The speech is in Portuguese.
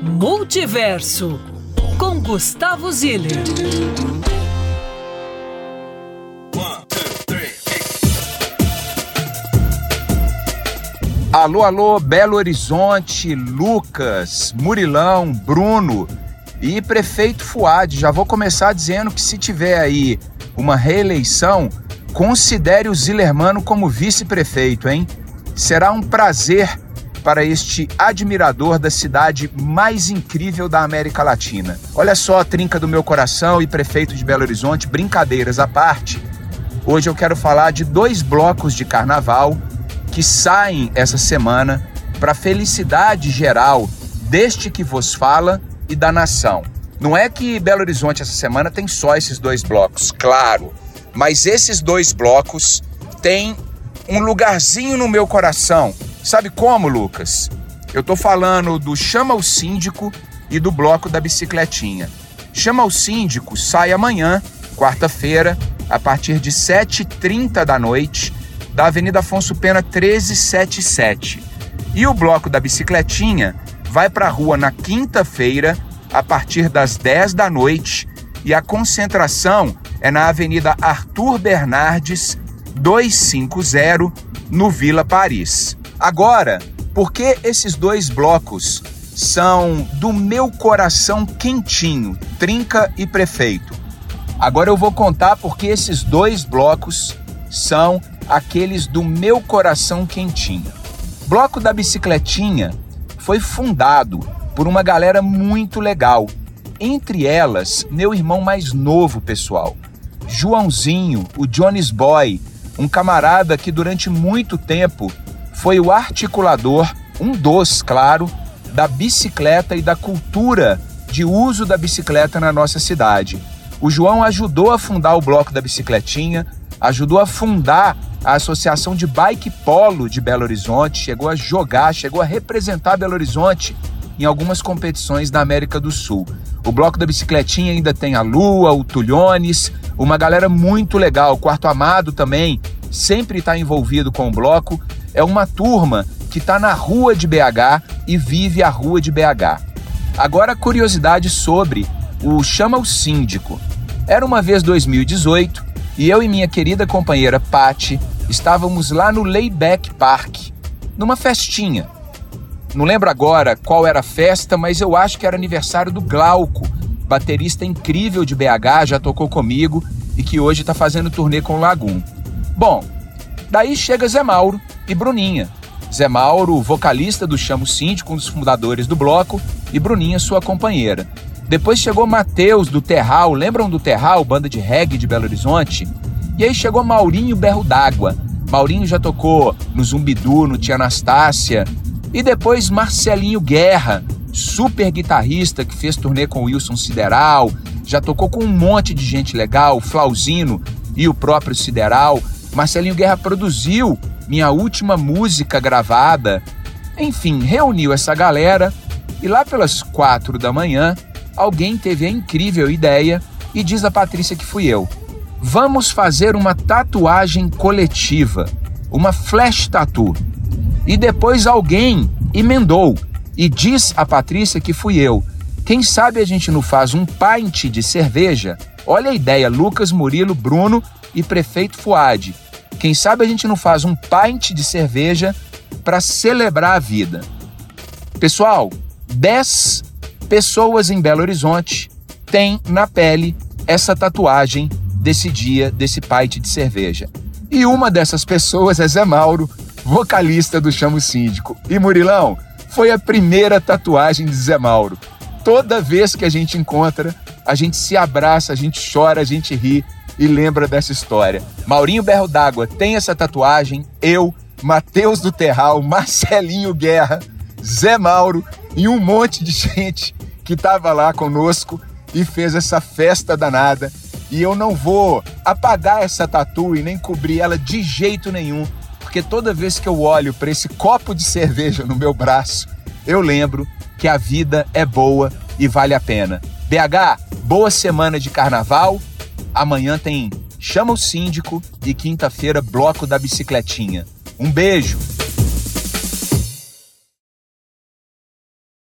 Multiverso com Gustavo Ziller. Alô, alô, Belo Horizonte, Lucas, Murilão, Bruno e prefeito Fuad. Já vou começar dizendo que se tiver aí uma reeleição, considere o Zillermano como vice-prefeito, hein? Será um prazer para este admirador da cidade mais incrível da América Latina. Olha só a trinca do meu coração e prefeito de Belo Horizonte, brincadeiras à parte. Hoje eu quero falar de dois blocos de carnaval que saem essa semana para a felicidade geral deste que vos fala e da nação. Não é que Belo Horizonte essa semana tem só esses dois blocos, claro, mas esses dois blocos têm um lugarzinho no meu coração. Sabe como, Lucas? Eu tô falando do Chama o Síndico e do bloco da bicicletinha. Chama o Síndico sai amanhã, quarta-feira, a partir de 7h30 da noite, da Avenida Afonso Pena 1377. E o bloco da bicicletinha vai para a rua na quinta-feira, a partir das 10 da noite, e a concentração é na Avenida Arthur Bernardes 250, no Vila Paris. Agora, por que esses dois blocos são do meu coração quentinho, Trinca e Prefeito? Agora eu vou contar porque esses dois blocos são aqueles do meu coração quentinho. Bloco da Bicicletinha foi fundado por uma galera muito legal. Entre elas, meu irmão mais novo, pessoal. Joãozinho, o Jones Boy, um camarada que durante muito tempo foi o articulador, um dos, claro, da bicicleta e da cultura de uso da bicicleta na nossa cidade. O João ajudou a fundar o Bloco da Bicicletinha, ajudou a fundar a Associação de Bike Polo de Belo Horizonte, chegou a jogar, chegou a representar Belo Horizonte em algumas competições da América do Sul. O Bloco da Bicicletinha ainda tem a Lua, o Tulhones, uma galera muito legal. O Quarto Amado também sempre está envolvido com o bloco. É uma turma que está na rua de BH e vive a rua de BH. Agora, curiosidade sobre o Chama o Síndico. Era uma vez 2018 e eu e minha querida companheira Patti estávamos lá no Layback Park, numa festinha. Não lembro agora qual era a festa, mas eu acho que era aniversário do Glauco, baterista incrível de BH, já tocou comigo e que hoje está fazendo turnê com o Lagoon. Bom, daí chega Zé Mauro e Bruninha. Zé Mauro, vocalista do Chamo Síndico, um dos fundadores do bloco, e Bruninha, sua companheira. Depois chegou Matheus do Terral, lembram do Terral, banda de reggae de Belo Horizonte? E aí chegou Maurinho Berro d'Água. Maurinho já tocou no Zumbidu, no Tia Anastácia. E depois Marcelinho Guerra, super guitarrista que fez turnê com Wilson Sideral, já tocou com um monte de gente legal, Flauzino e o próprio Sideral. Marcelinho Guerra produziu minha última música gravada. Enfim, reuniu essa galera e lá pelas quatro da manhã alguém teve a incrível ideia e diz a Patrícia que fui eu. Vamos fazer uma tatuagem coletiva, uma flash tattoo. E depois alguém emendou e diz a Patrícia que fui eu. Quem sabe a gente não faz um pint de cerveja? Olha a ideia, Lucas, Murilo, Bruno e prefeito Fuad. Quem sabe a gente não faz um pint de cerveja para celebrar a vida? Pessoal, 10 pessoas em Belo Horizonte têm na pele essa tatuagem desse dia, desse pint de cerveja. E uma dessas pessoas é Zé Mauro, vocalista do Chamo Síndico. E Murilão, foi a primeira tatuagem de Zé Mauro. Toda vez que a gente encontra, a gente se abraça, a gente chora, a gente ri e lembra dessa história. Maurinho Berro d'Água tem essa tatuagem, eu, Matheus do Terral, Marcelinho Guerra, Zé Mauro e um monte de gente que estava lá conosco e fez essa festa danada. E eu não vou apagar essa tatu e nem cobrir ela de jeito nenhum, porque toda vez que eu olho para esse copo de cerveja no meu braço, eu lembro que a vida é boa e vale a pena. BH, boa semana de carnaval. Amanhã tem Chama o Síndico e quinta-feira Bloco da Bicicletinha. Um beijo!